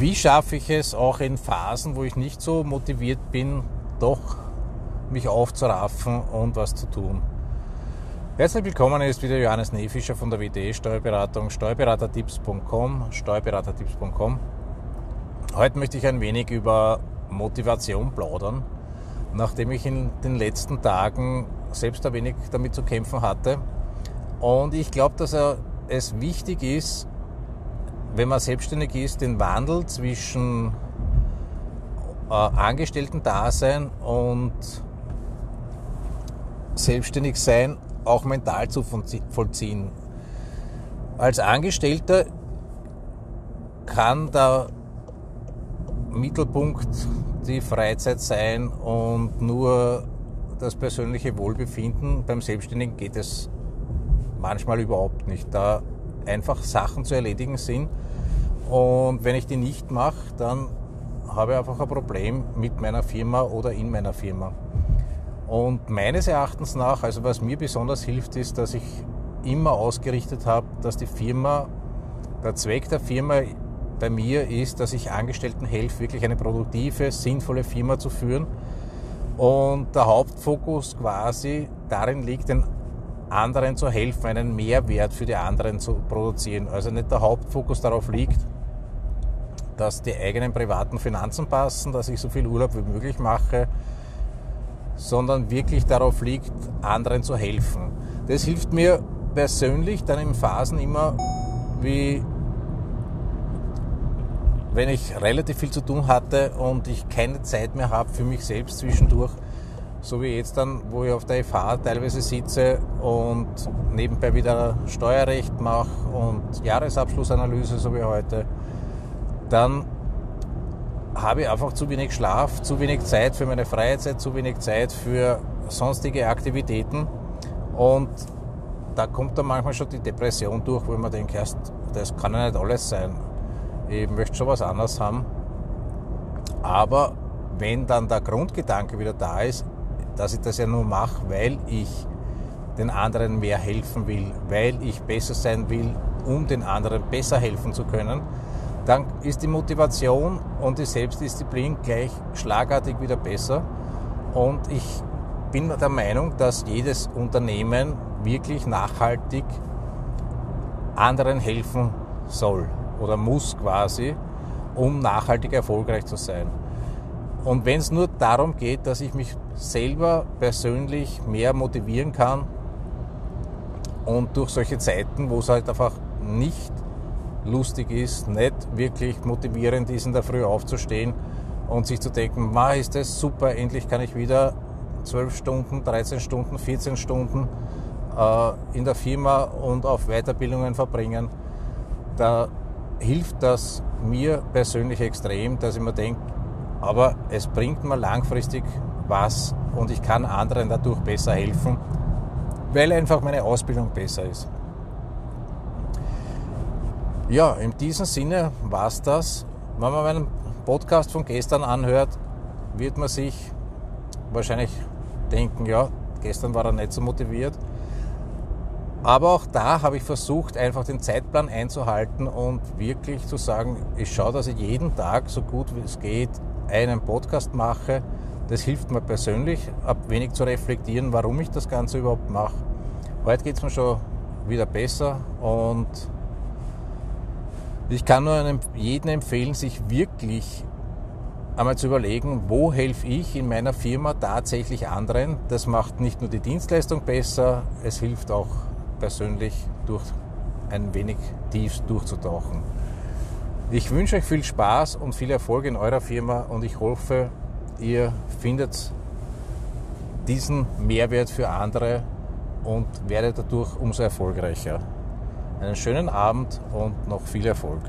wie schaffe ich es auch in Phasen, wo ich nicht so motiviert bin, doch mich aufzuraffen und was zu tun. Herzlich willkommen, ist wieder Johannes Nefischer von der WD Steuerberatung, steuerberatertipps.com, steuerberatertipps.com. Heute möchte ich ein wenig über Motivation plaudern, nachdem ich in den letzten Tagen selbst ein wenig damit zu kämpfen hatte. Und ich glaube, dass es wichtig ist, wenn man selbstständig ist, den Wandel zwischen äh, Angestellten-Dasein und selbstständig sein auch mental zu vollziehen. Als Angestellter kann der Mittelpunkt die Freizeit sein und nur das persönliche Wohlbefinden. Beim Selbstständigen geht es manchmal überhaupt nicht, da einfach Sachen zu erledigen sind. Und wenn ich die nicht mache, dann habe ich einfach ein Problem mit meiner Firma oder in meiner Firma. Und meines Erachtens nach, also was mir besonders hilft, ist, dass ich immer ausgerichtet habe, dass die Firma, der Zweck der Firma bei mir ist, dass ich Angestellten helfe, wirklich eine produktive, sinnvolle Firma zu führen. Und der Hauptfokus quasi darin liegt, den anderen zu helfen, einen Mehrwert für die anderen zu produzieren. Also nicht der Hauptfokus darauf liegt, dass die eigenen privaten Finanzen passen, dass ich so viel Urlaub wie möglich mache, sondern wirklich darauf liegt, anderen zu helfen. Das hilft mir persönlich dann in Phasen immer, wie wenn ich relativ viel zu tun hatte und ich keine Zeit mehr habe für mich selbst zwischendurch, so wie jetzt dann, wo ich auf der FH teilweise sitze und nebenbei wieder Steuerrecht mache und Jahresabschlussanalyse, so wie heute, dann habe ich einfach zu wenig Schlaf, zu wenig Zeit für meine Freizeit, zu wenig Zeit für sonstige Aktivitäten. Und da kommt dann manchmal schon die Depression durch, wo man denkt, erst, das kann ja nicht alles sein. Ich möchte schon was anderes haben. Aber wenn dann der Grundgedanke wieder da ist, dass ich das ja nur mache, weil ich den anderen mehr helfen will, weil ich besser sein will, um den anderen besser helfen zu können, dann ist die Motivation und die Selbstdisziplin gleich schlagartig wieder besser. Und ich bin der Meinung, dass jedes Unternehmen wirklich nachhaltig anderen helfen soll oder muss quasi, um nachhaltig erfolgreich zu sein. Und wenn es nur darum geht, dass ich mich selber persönlich mehr motivieren kann und durch solche Zeiten, wo es halt einfach nicht lustig ist, nicht wirklich motivierend ist, in der Früh aufzustehen und sich zu denken, ma, ist das super, endlich kann ich wieder 12 Stunden, 13 Stunden, 14 Stunden äh, in der Firma und auf Weiterbildungen verbringen. Da hilft das mir persönlich extrem, dass ich mir denke, aber es bringt mir langfristig was und ich kann anderen dadurch besser helfen, weil einfach meine Ausbildung besser ist. Ja, in diesem Sinne war es das. Wenn man meinen Podcast von gestern anhört, wird man sich wahrscheinlich denken, ja, gestern war er nicht so motiviert. Aber auch da habe ich versucht, einfach den Zeitplan einzuhalten und wirklich zu sagen, ich schaue, dass ich jeden Tag so gut wie es geht einen Podcast mache. Das hilft mir persönlich, ab wenig zu reflektieren, warum ich das Ganze überhaupt mache. Heute geht es mir schon wieder besser und ich kann nur jedem empfehlen, sich wirklich einmal zu überlegen, wo helfe ich in meiner Firma tatsächlich anderen. Das macht nicht nur die Dienstleistung besser, es hilft auch persönlich durch ein wenig tief durchzutauchen. Ich wünsche euch viel Spaß und viel Erfolg in eurer Firma und ich hoffe, ihr findet diesen Mehrwert für andere und werdet dadurch umso erfolgreicher. Einen schönen Abend und noch viel Erfolg.